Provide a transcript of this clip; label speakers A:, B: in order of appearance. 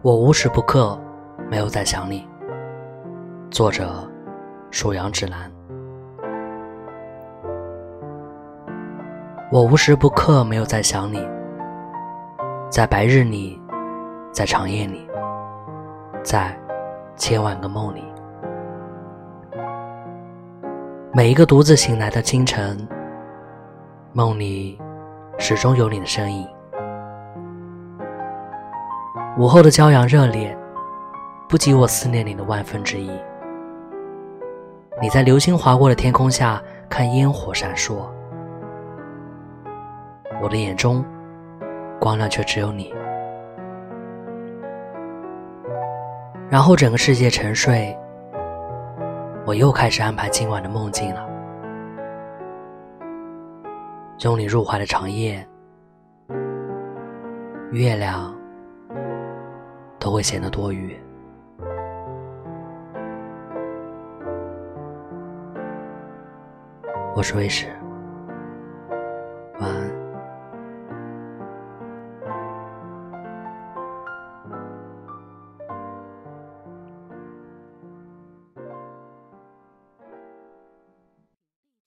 A: 我无时不刻没有在想你。作者：属阳指南。我无时不刻没有在想你，在白日里，在长夜里，在千万个梦里。每一个独自醒来的清晨，梦里始终有你的身影。午后的骄阳热烈，不及我思念你的万分之一。你在流星划过的天空下看烟火闪烁，我的眼中光亮却只有你。然后整个世界沉睡，我又开始安排今晚的梦境了。拥你入怀的长夜，月亮。都会显得多余。我是卫士。